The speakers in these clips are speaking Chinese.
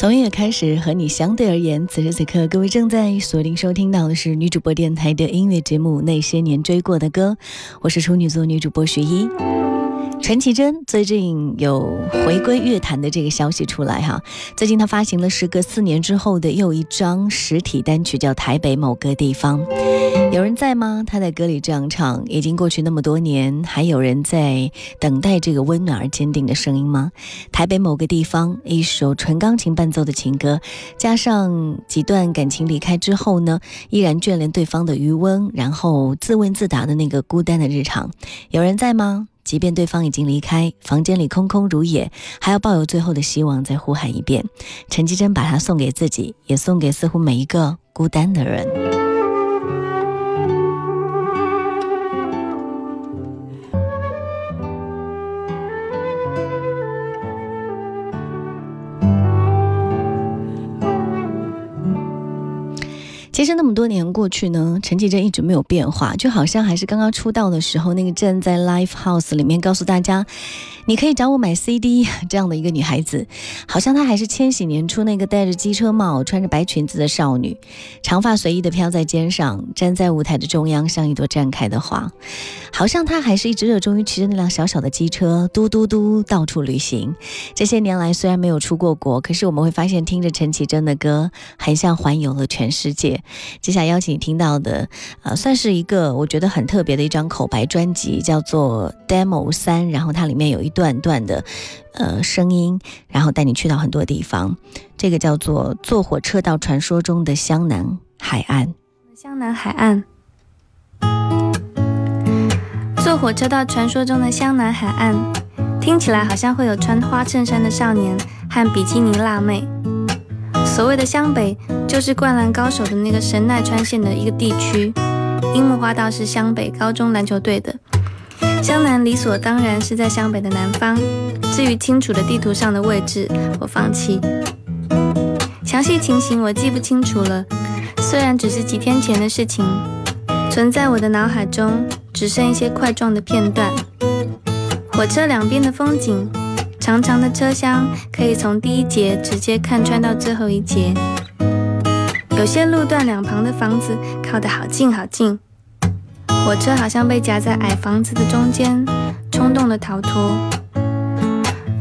从音乐开始和你相对而言，此时此刻，各位正在锁定收听到的是女主播电台的音乐节目《那些年追过的歌》，我是处女座女主播徐一。陈绮贞最近有回归乐坛的这个消息出来哈，最近她发行了时隔四年之后的又一张实体单曲，叫《台北某个地方》。有人在吗？她在歌里这样唱：已经过去那么多年，还有人在等待这个温暖而坚定的声音吗？台北某个地方，一首纯钢琴伴奏的情歌，加上几段感情离开之后呢，依然眷恋对方的余温，然后自问自答的那个孤单的日常。有人在吗？即便对方已经离开，房间里空空如也，还要抱有最后的希望，再呼喊一遍。陈绮贞把它送给自己，也送给似乎每一个孤单的人。其实那么多年过去呢，陈绮贞一直没有变化，就好像还是刚刚出道的时候那个站在 Live House 里面告诉大家。你可以找我买 CD 这样的一个女孩子，好像她还是千禧年初那个戴着机车帽、穿着白裙子的少女，长发随意的飘在肩上，站在舞台的中央，像一朵绽开的花。好像她还是一直热衷于骑着那辆小小的机车，嘟嘟嘟到处旅行。这些年来虽然没有出过国，可是我们会发现听着陈绮贞的歌，很像环游了全世界。接下来邀请你听到的，呃，算是一个我觉得很特别的一张口白专辑，叫做 Demo 三，然后它里面有一段。段段的，呃，声音，然后带你去到很多地方。这个叫做坐火车到传说中的湘南海岸。湘南海岸，坐火车到传说中的湘南海岸，听起来好像会有穿花衬衫的少年和比基尼辣妹。所谓的湘北，就是灌篮高手的那个神奈川县的一个地区。樱木花道是湘北高中篮球队的。湘南理所当然是在湘北的南方，至于清楚的地图上的位置，我放弃。详细情形我记不清楚了，虽然只是几天前的事情，存在我的脑海中只剩一些块状的片段。火车两边的风景，长长的车厢可以从第一节直接看穿到最后一节。有些路段两旁的房子靠得好近好近。火车好像被夹在矮房子的中间，冲动的逃脱。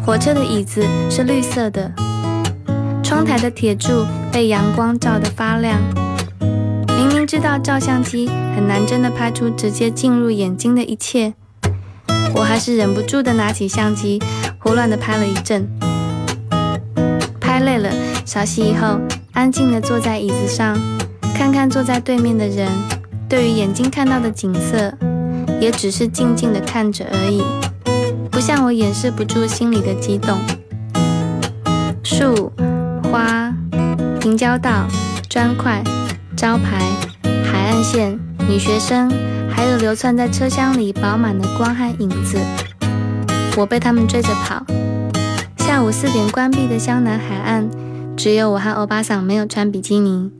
火车的椅子是绿色的，窗台的铁柱被阳光照得发亮。明明知道照相机很难真的拍出直接进入眼睛的一切，我还是忍不住的拿起相机，胡乱的拍了一阵。拍累了，稍息以后，安静的坐在椅子上，看看坐在对面的人。对于眼睛看到的景色，也只是静静的看着而已，不像我掩饰不住心里的激动。树、花、平交道、砖块、招牌、海岸线、女学生，还有流窜在车厢里饱满的光和影子，我被他们追着跑。下午四点关闭的湘南海岸，只有我和欧巴桑没有穿比基尼。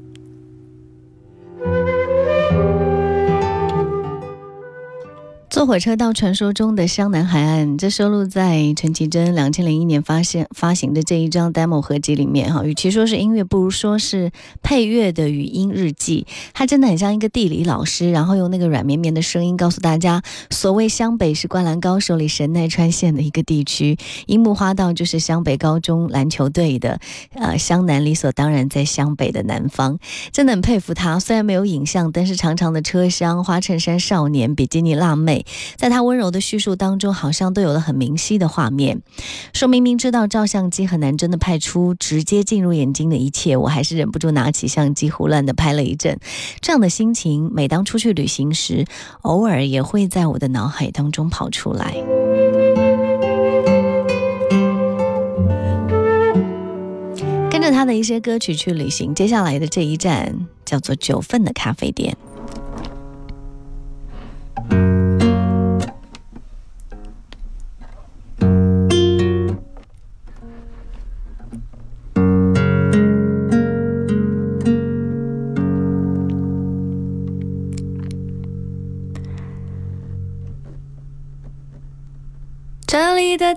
坐火车到传说中的湘南海岸，这收录在陈绮贞两千零一年发现发行的这一张 demo 合集里面哈。与其说是音乐，不如说是配乐的语音日记。它真的很像一个地理老师，然后用那个软绵绵的声音告诉大家，所谓湘北是灌篮高手里神奈川县的一个地区，樱木花道就是湘北高中篮球队的。呃，湘南理所当然在湘北的南方，真的很佩服他。虽然没有影像，但是长长的车厢、花衬衫少年、比基尼辣妹。在他温柔的叙述当中，好像都有了很明晰的画面。说明明知道照相机很难真的拍出直接进入眼睛的一切，我还是忍不住拿起相机胡乱的拍了一阵。这样的心情，每当出去旅行时，偶尔也会在我的脑海当中跑出来。跟着他的一些歌曲去旅行，接下来的这一站叫做九份的咖啡店。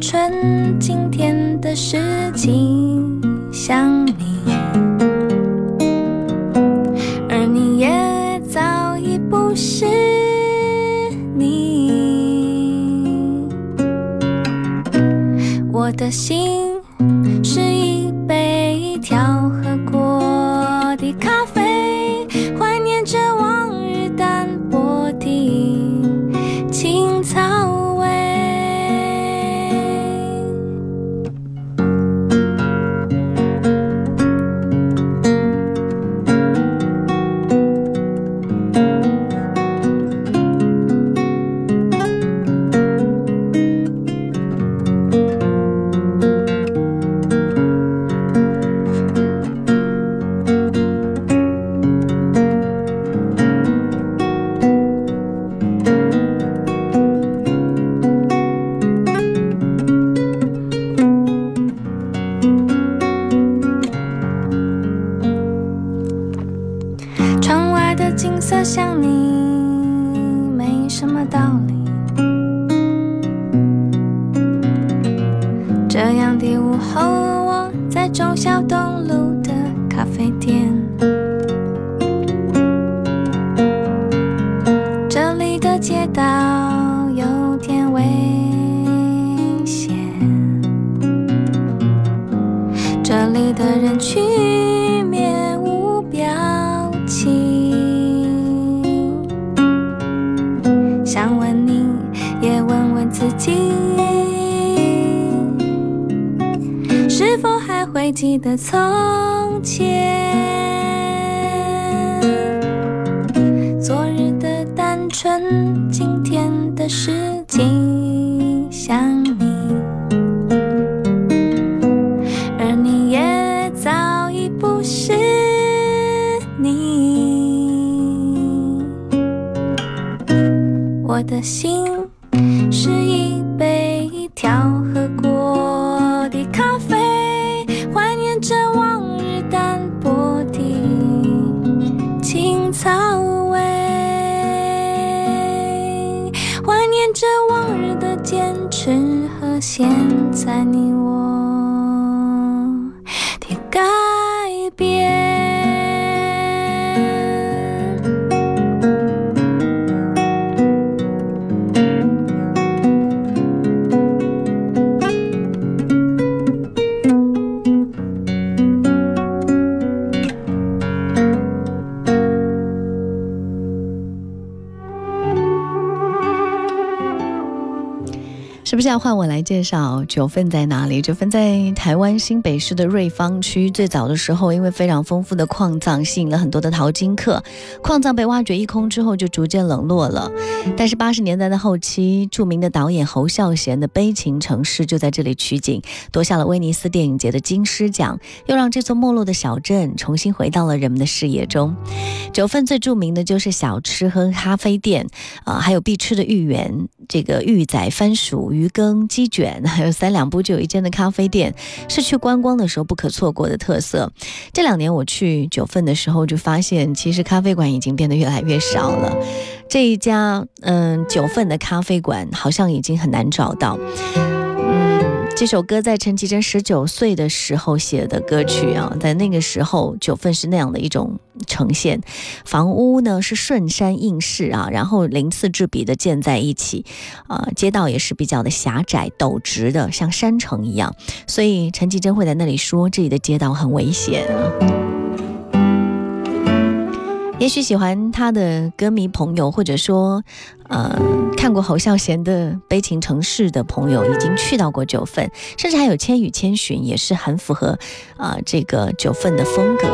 纯今天的事情想你，而你也早已不是你。我的心问问你，也问问自己，是否还会记得从前，昨日的单纯，今天的事情。的心是一杯调和过的咖啡。怀念着往日淡薄的青草味，怀念着往日的坚持和现在你我现在换我来介绍九份在哪里？九份在台湾新北市的瑞芳区。最早的时候，因为非常丰富的矿藏，吸引了很多的淘金客。矿藏被挖掘一空之后，就逐渐冷落了。但是八十年代的后期，著名的导演侯孝贤的《悲情城市》就在这里取景，夺下了威尼斯电影节的金狮奖，又让这座没落的小镇重新回到了人们的视野中。九份最著名的就是小吃和咖啡店，啊，还有必吃的芋圆，这个芋仔、番薯。鱼羹、鸡卷，还有三两步就有一间的咖啡店，是去观光的时候不可错过的特色。这两年我去九份的时候，就发现其实咖啡馆已经变得越来越少了。这一家，嗯，九份的咖啡馆好像已经很难找到。这首歌在陈绮贞十九岁的时候写的歌曲啊，在那个时候九份是那样的一种呈现，房屋呢是顺山应势啊，然后鳞次栉比的建在一起，啊，街道也是比较的狭窄陡直的，像山城一样，所以陈绮贞会在那里说这里的街道很危险啊。也许喜欢他的歌迷朋友，或者说，呃，看过侯孝贤的《悲情城市》的朋友，已经去到过九份，甚至还有《千与千寻》，也是很符合啊这个九份的风格。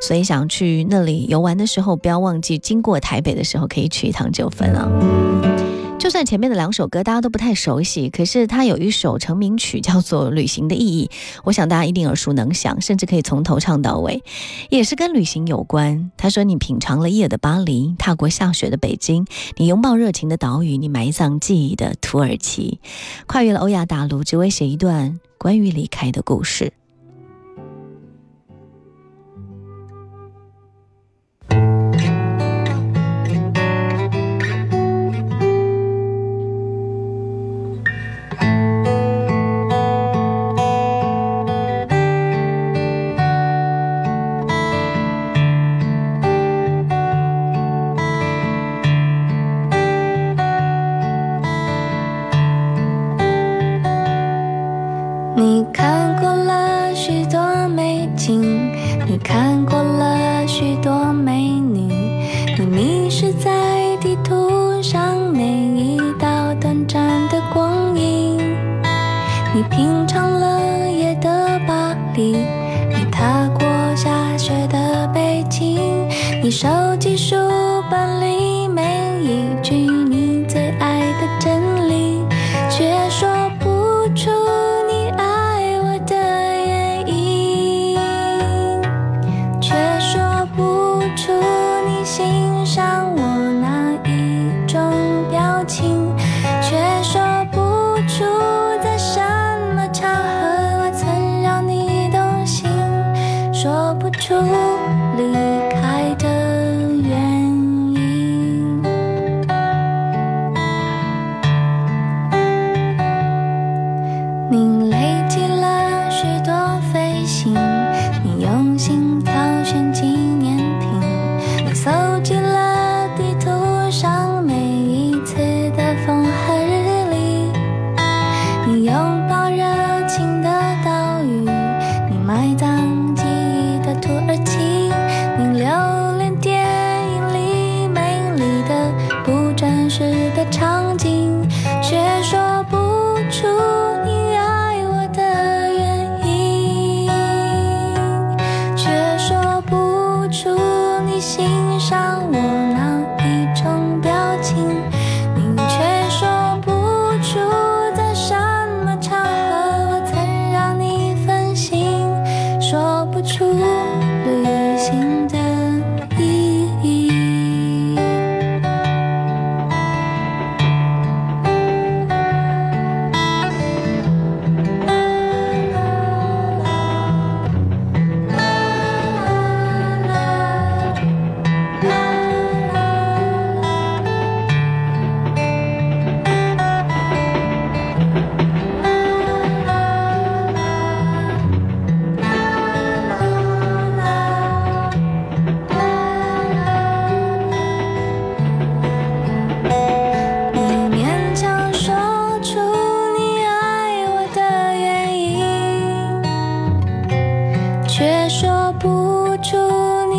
所以想去那里游玩的时候，不要忘记经过台北的时候，可以去一趟九份啊。就算前面的两首歌大家都不太熟悉，可是他有一首成名曲叫做《旅行的意义》，我想大家一定耳熟能详，甚至可以从头唱到尾，也是跟旅行有关。他说：“你品尝了夜的巴黎，踏过下雪的北京，你拥抱热情的岛屿，你埋葬记忆的土耳其，跨越了欧亚大陆，只为写一段关于离开的故事。”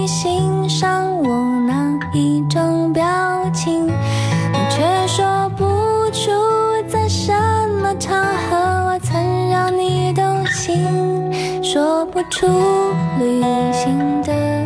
欣赏我哪一种表情却说不出在什么场合我曾让你动心说不出旅行的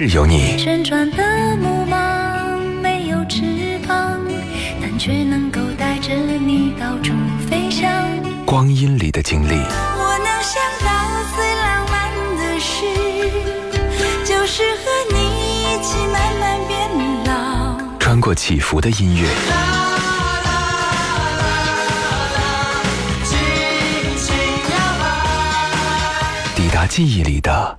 是有你，旋转的木马没有翅膀，但却能够带着你到处飞翔。光阴里的经历，我能想到最浪漫的事，就是和你一起慢慢变老。穿过起伏的音乐，抵达记忆里的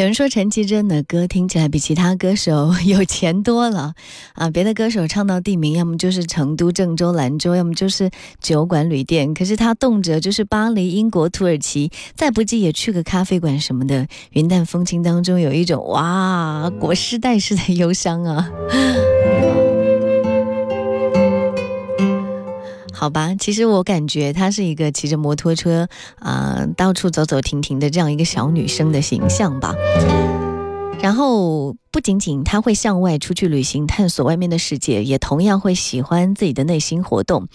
有人说陈绮贞的歌听起来比其他歌手有钱多了啊！别的歌手唱到地名，要么就是成都、郑州、兰州，要么就是酒馆、旅店，可是他动辄就是巴黎、英国、土耳其，再不济也去个咖啡馆什么的。云淡风轻当中有一种哇，国师代式的忧伤啊！好吧，其实我感觉她是一个骑着摩托车啊、到处走走停停的这样一个小女生的形象吧。然后不仅仅他会向外出去旅行，探索外面的世界，也同样会喜欢自己的内心活动。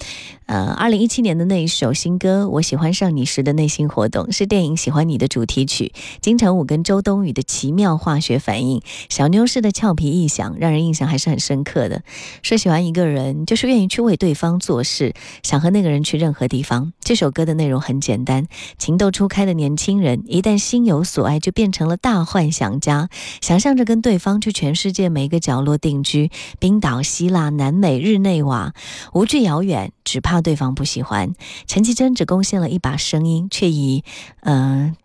呃，二零一七年的那一首新歌《我喜欢上你时的内心活动》是电影《喜欢你》的主题曲，金城武跟周冬雨的奇妙化学反应，小妞式的俏皮异想，让人印象还是很深刻的。说喜欢一个人，就是愿意去为对方做事，想和那个人去任何地方。这首歌的内容很简单：情窦初开的年轻人，一旦心有所爱，就变成了大幻想家，想象着跟对方去全世界每一个角落定居，冰岛、希腊、南美、日内瓦，无惧遥远，只怕对方不喜欢。陈绮贞只贡献了一把声音，却以嗯。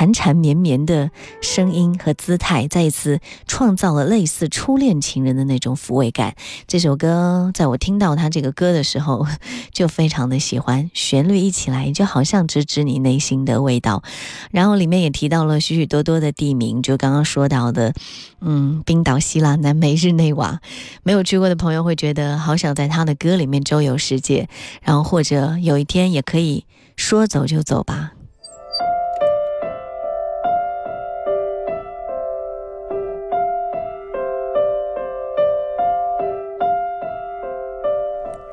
缠缠绵绵的声音和姿态，再一次创造了类似初恋情人的那种抚慰感。这首歌，在我听到他这个歌的时候，就非常的喜欢。旋律一起来，就好像直指你内心的味道。然后里面也提到了许许多多的地名，就刚刚说到的，嗯，冰岛、希腊、南美、日内瓦，没有去过的朋友会觉得好想在他的歌里面周游世界，然后或者有一天也可以说走就走吧。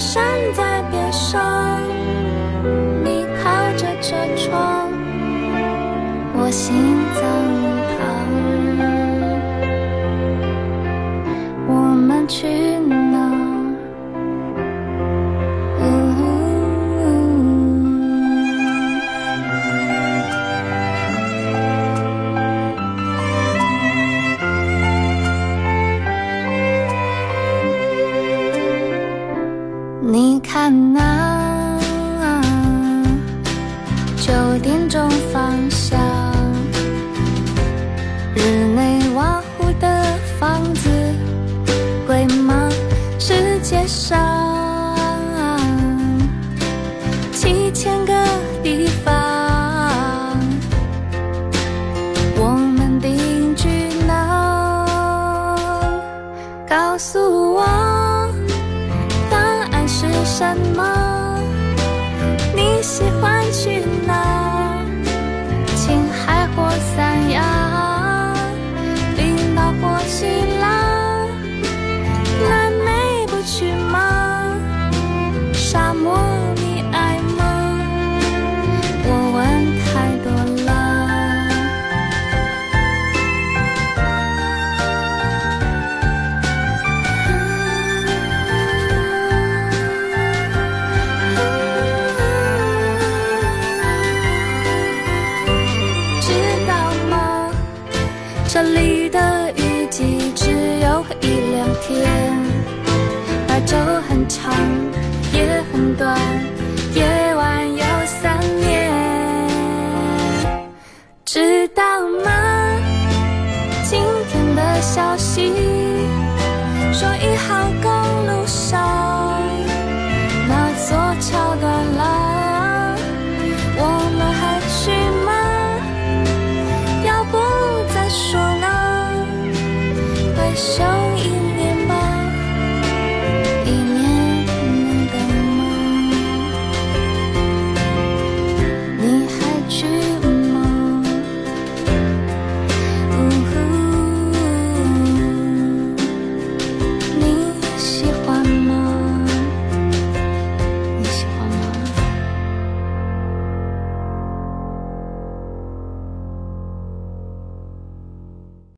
山在边上，你靠着车窗，我心脏